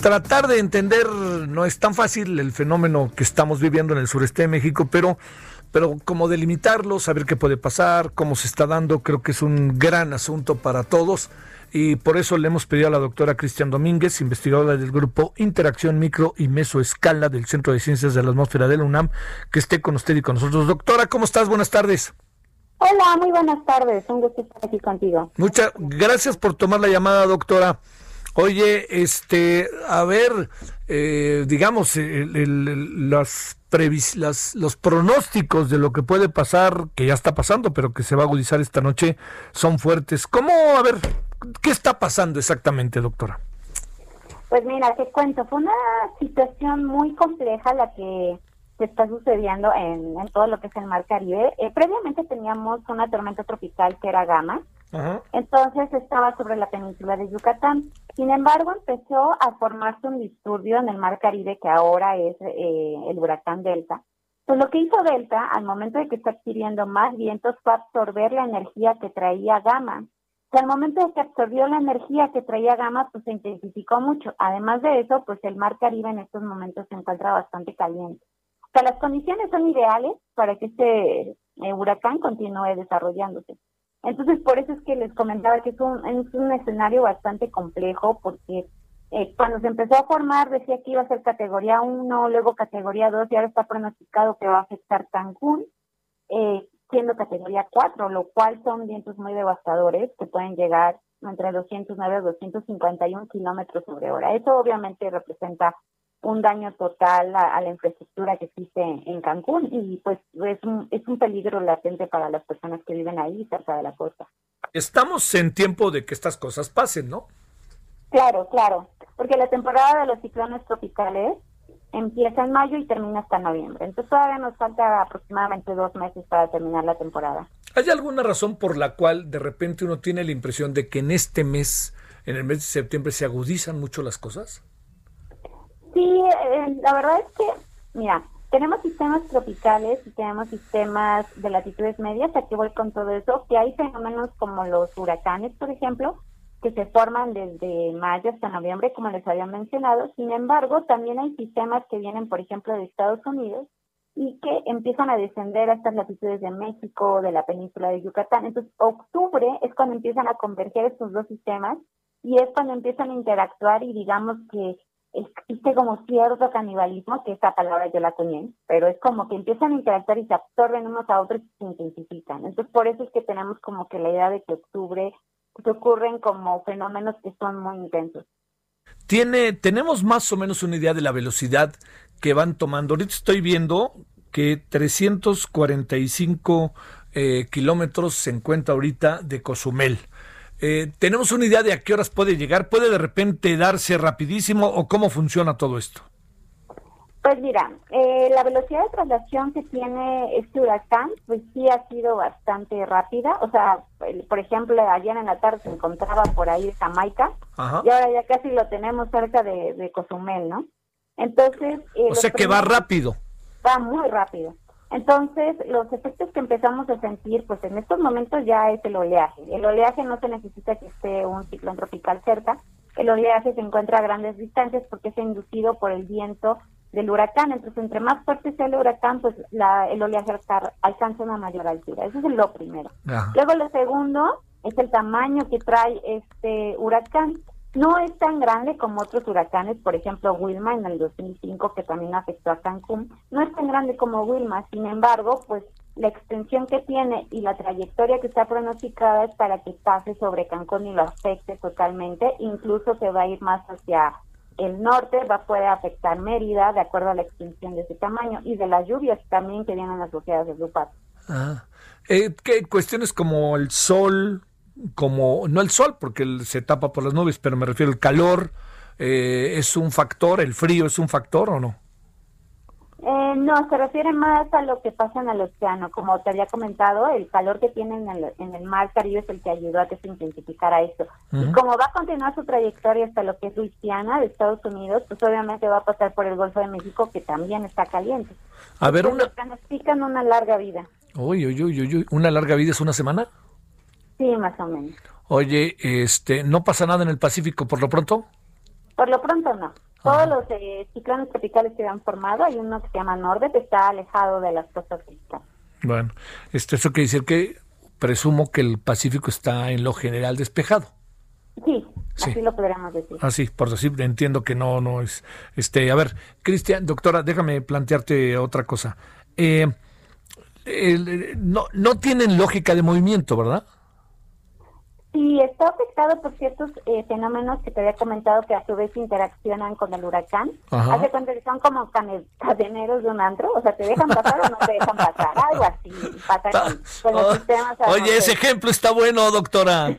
Tratar de entender no es tan fácil el fenómeno que estamos viviendo en el sureste de México, pero, pero como delimitarlo, saber qué puede pasar, cómo se está dando, creo que es un gran asunto para todos. Y por eso le hemos pedido a la doctora Cristian Domínguez, investigadora del grupo Interacción Micro y Mesoescala del Centro de Ciencias de la Atmósfera de la UNAM, que esté con usted y con nosotros. Doctora, ¿cómo estás? Buenas tardes. Hola, muy buenas tardes. Un gusto estar aquí contigo. Muchas gracias por tomar la llamada, doctora. Oye, este, a ver, eh, digamos, el, las, previs- las- los pronósticos de lo que puede pasar, que ya está pasando, pero que se va a agudizar esta noche, son fuertes. ¿Cómo, a ver, qué está pasando exactamente, doctora? Pues mira, te cuento, fue una situación muy compleja la que se está sucediendo en, en todo lo que es el Mar Caribe. Eh, previamente teníamos una tormenta tropical que era Gama, Entonces estaba sobre la península de Yucatán. Sin embargo, empezó a formarse un disturbio en el Mar Caribe que ahora es eh, el huracán Delta. Pues lo que hizo Delta, al momento de que está adquiriendo más vientos, fue absorber la energía que traía Gama. Sea, al momento de que absorbió la energía que traía Gama, pues se intensificó mucho. Además de eso, pues el Mar Caribe en estos momentos se encuentra bastante caliente. O sea, las condiciones son ideales para que este eh, huracán continúe desarrollándose. Entonces, por eso es que les comentaba que es un, es un escenario bastante complejo, porque eh, cuando se empezó a formar decía que iba a ser categoría 1, luego categoría 2, y ahora está pronosticado que va a afectar Cancún, eh, siendo categoría 4, lo cual son vientos muy devastadores que pueden llegar entre 209 a 251 kilómetros sobre hora. Eso obviamente representa un daño total a, a la infraestructura que existe en Cancún y pues es un, es un peligro latente para las personas que viven ahí cerca de la costa. Estamos en tiempo de que estas cosas pasen, ¿no? Claro, claro, porque la temporada de los ciclones tropicales empieza en mayo y termina hasta noviembre. Entonces todavía nos falta aproximadamente dos meses para terminar la temporada. ¿Hay alguna razón por la cual de repente uno tiene la impresión de que en este mes, en el mes de septiembre, se agudizan mucho las cosas? La verdad es que, mira, tenemos sistemas tropicales y tenemos sistemas de latitudes medias, aquí voy con todo eso, que hay fenómenos como los huracanes, por ejemplo, que se forman desde mayo hasta noviembre, como les había mencionado. Sin embargo, también hay sistemas que vienen, por ejemplo, de Estados Unidos y que empiezan a descender a estas latitudes de México, de la península de Yucatán. Entonces, octubre es cuando empiezan a converger estos dos sistemas y es cuando empiezan a interactuar y digamos que existe como cierto canibalismo, que esta palabra yo la acuñé, pero es como que empiezan a interactuar y se absorben unos a otros y se intensifican. Entonces, por eso es que tenemos como que la idea de que octubre se ocurren como fenómenos que son muy intensos. Tiene, tenemos más o menos una idea de la velocidad que van tomando. Ahorita estoy viendo que 345 eh, kilómetros se encuentra ahorita de Cozumel. Eh, ¿Tenemos una idea de a qué horas puede llegar? ¿Puede de repente darse rapidísimo o cómo funciona todo esto? Pues mira, eh, la velocidad de traslación que tiene este huracán, pues sí ha sido bastante rápida. O sea, por ejemplo, ayer en la tarde se encontraba por ahí Jamaica Ajá. y ahora ya casi lo tenemos cerca de, de Cozumel, ¿no? Entonces... eh, O sea que va rápido. va muy rápido. Entonces, los efectos que empezamos a sentir, pues en estos momentos ya es el oleaje. El oleaje no se necesita que esté un ciclón tropical cerca. El oleaje se encuentra a grandes distancias porque es inducido por el viento del huracán. Entonces, entre más fuerte sea el huracán, pues la, el oleaje alca- alcanza una mayor altura. Eso es lo primero. Ajá. Luego, lo segundo es el tamaño que trae este huracán. No es tan grande como otros huracanes, por ejemplo, Wilma en el 2005, que también afectó a Cancún. No es tan grande como Wilma, sin embargo, pues la extensión que tiene y la trayectoria que está pronosticada es para que pase sobre Cancún y lo afecte totalmente. Incluso se va a ir más hacia el norte, va a poder afectar Mérida, de acuerdo a la extensión de ese tamaño, y de las lluvias también que vienen asociadas a su paso. Ah. Eh, ¿qué cuestiones como el sol como, no el sol, porque se tapa por las nubes, pero me refiero al calor, eh, ¿es un factor? ¿El frío es un factor o no? Eh, no, se refiere más a lo que pasa en el océano. Como te había comentado, el calor que tiene en el, en el mar Caribe es el que ayudó a que se intensificara esto. Y como va a continuar su trayectoria hasta lo que es Luisiana, de Estados Unidos, pues obviamente va a pasar por el Golfo de México, que también está caliente. A ver, una... Los una larga vida. Uy, uy, uy, uy, ¿una larga vida es una semana? Sí, más o menos. Oye, este, ¿no pasa nada en el Pacífico por lo pronto? Por lo pronto no. Todos los eh, ciclones tropicales que han formado, hay uno que se llama Norde, que está alejado de las costas mexicanas. Bueno, esto, eso quiere decir que presumo que el Pacífico está en lo general despejado. Sí, así lo podríamos decir. Así, por decir, entiendo que no, no es. Este, a ver, Cristian, doctora, déjame plantearte otra cosa. Eh, no, no tienen lógica de movimiento, ¿verdad? Está afectado por ciertos eh, fenómenos que te había comentado que a su vez interaccionan con el huracán. Hace cuenta que son como cadeneros de un antro, o sea, te dejan pasar o no te dejan pasar, algo así. con, los oh, sistemas oye, ese ejemplo está bueno, doctora.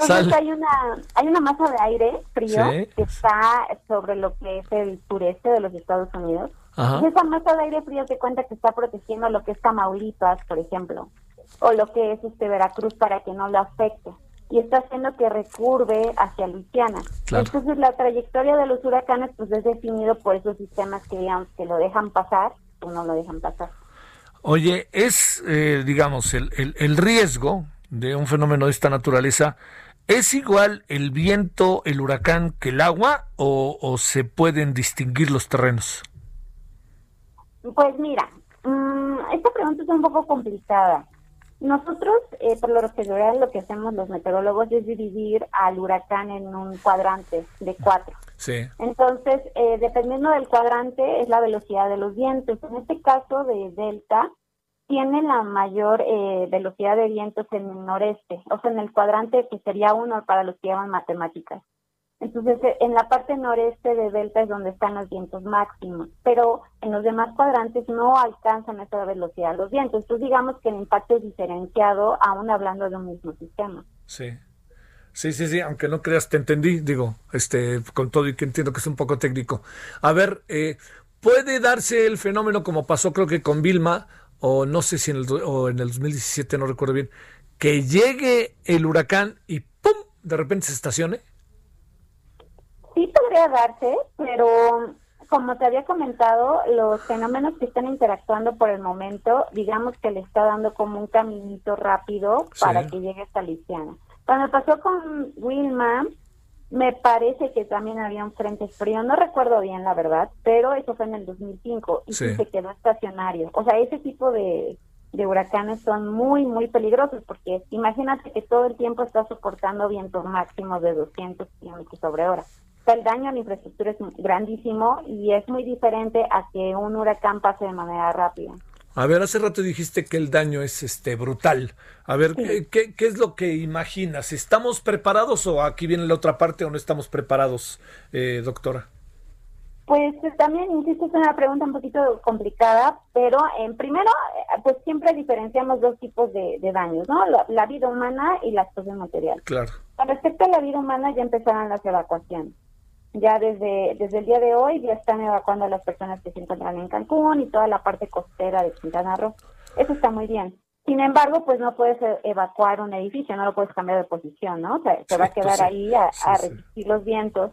Entonces hay una, hay una masa de aire frío que está sobre lo que es el sureste de los Estados Unidos. Y esa masa de aire frío te cuenta que está protegiendo lo que es Tamaulipas, por ejemplo o lo que es este Veracruz para que no lo afecte y está haciendo que recurve hacia Luisiana. Entonces la trayectoria de los huracanes pues es definido por esos sistemas que digamos que lo dejan pasar o no lo dejan pasar. Oye, es eh, digamos el, el, riesgo de un fenómeno de esta naturaleza ¿Es igual el viento, el huracán que el agua o, o se pueden distinguir los terrenos? Pues mira, mm, esta pregunta es un poco complicada. Nosotros, eh, por lo general, lo que hacemos los meteorólogos es dividir al huracán en un cuadrante de cuatro. Sí. Entonces, eh, dependiendo del cuadrante, es la velocidad de los vientos. En este caso de Delta, tiene la mayor eh, velocidad de vientos en el noreste, o sea, en el cuadrante que sería uno para los que llaman matemáticas. Entonces, eh, en la parte noreste de Delta es donde están los vientos máximos, pero en los demás cuadrantes no alcanzan esa velocidad los vientos. Entonces, digamos que el impacto es diferenciado, aún hablando de un mismo sistema. Sí. Sí, sí, sí, aunque no creas, te entendí, digo, este, con todo y que entiendo que es un poco técnico. A ver, eh, ¿puede darse el fenómeno como pasó creo que con Vilma, o no sé si en el, o en el 2017, no recuerdo bien, que llegue el huracán y ¡pum! de repente se estacione? Sí podría darse, pero como te había comentado, los fenómenos que están interactuando por el momento, digamos que le está dando como un caminito rápido para que llegue esta Luisiana. Cuando pasó con Wilma, me parece que también había un frente frío, no recuerdo bien la verdad, pero eso fue en el 2005 y se quedó estacionario. O sea, ese tipo de, de huracanes son muy, muy peligrosos porque imagínate que todo el tiempo está soportando vientos máximos de 200 kilómetros sobre hora el daño a la infraestructura es grandísimo y es muy diferente a que un huracán pase de manera rápida. A ver, hace rato dijiste que el daño es este brutal. A ver, ¿qué, es lo que imaginas? ¿Estamos preparados o aquí viene la otra parte o no estamos preparados, eh, doctora? Pues también, insisto, es una pregunta un poquito complicada, pero en primero, eh, pues siempre diferenciamos dos tipos de, daños, ¿no? La, vida humana y la explosión material. Claro. Con respecto a la vida humana, ya empezaron las evacuaciones ya desde, desde el día de hoy ya están evacuando a las personas que se encuentran en Cancún y toda la parte costera de Quintana Roo. Eso está muy bien. Sin embargo, pues no puedes e, evacuar un edificio, no lo puedes cambiar de posición, ¿no? O sea, se va a quedar ahí a, resistir los vientos.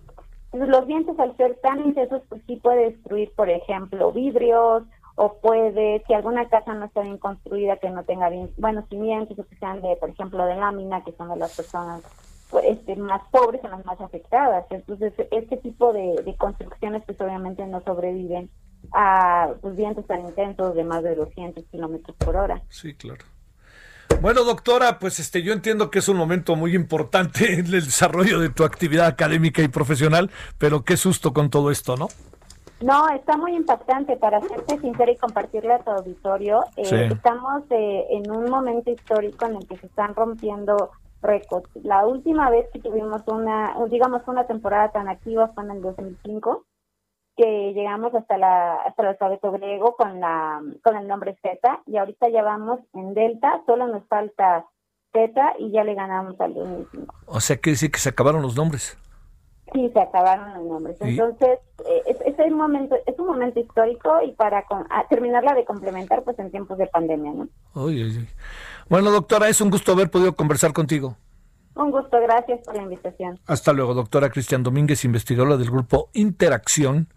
Entonces, los vientos al ser tan intensos, pues sí puede destruir, por ejemplo, vidrios, o puede, si alguna casa no está bien construida, que no tenga bien buenos cimientos, o que sean de, por ejemplo, de lámina, que son de las personas este, más pobres son las más afectadas. Entonces, este tipo de, construcciones pues obviamente no sobreviven a pues, vientos tan intensos de más de 200 kilómetros por hora. Sí, claro. Bueno, doctora, pues este, yo entiendo que es un momento muy importante en el desarrollo de tu actividad académica y profesional, pero qué susto con todo esto, ¿no? No, está muy impactante, para serte sincera y compartirle a tu auditorio. Eh, estamos eh, en un momento histórico en el que se están rompiendo récords. La última vez que tuvimos una, digamos, una temporada tan activa fue en el 2005, que llegamos hasta la hasta el alfabeto griego con la con el nombre Z y ahorita ya vamos en delta, solo nos falta Z y ya le ganamos al 2005. O sea, que decir que se acabaron los nombres. Sí, se acabaron los nombres. Entonces, eh, es, es, momento, es un momento histórico y para terminarla de complementar, pues en tiempos de pandemia, ¿no? Bueno, doctora, es un gusto haber podido conversar contigo. Un gusto, gracias por la invitación. Hasta luego, doctora Cristian Domínguez, investigadora del grupo Interacción.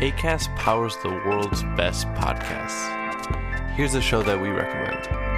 ACAST powers the world's best podcasts. Here's a show that we recommend.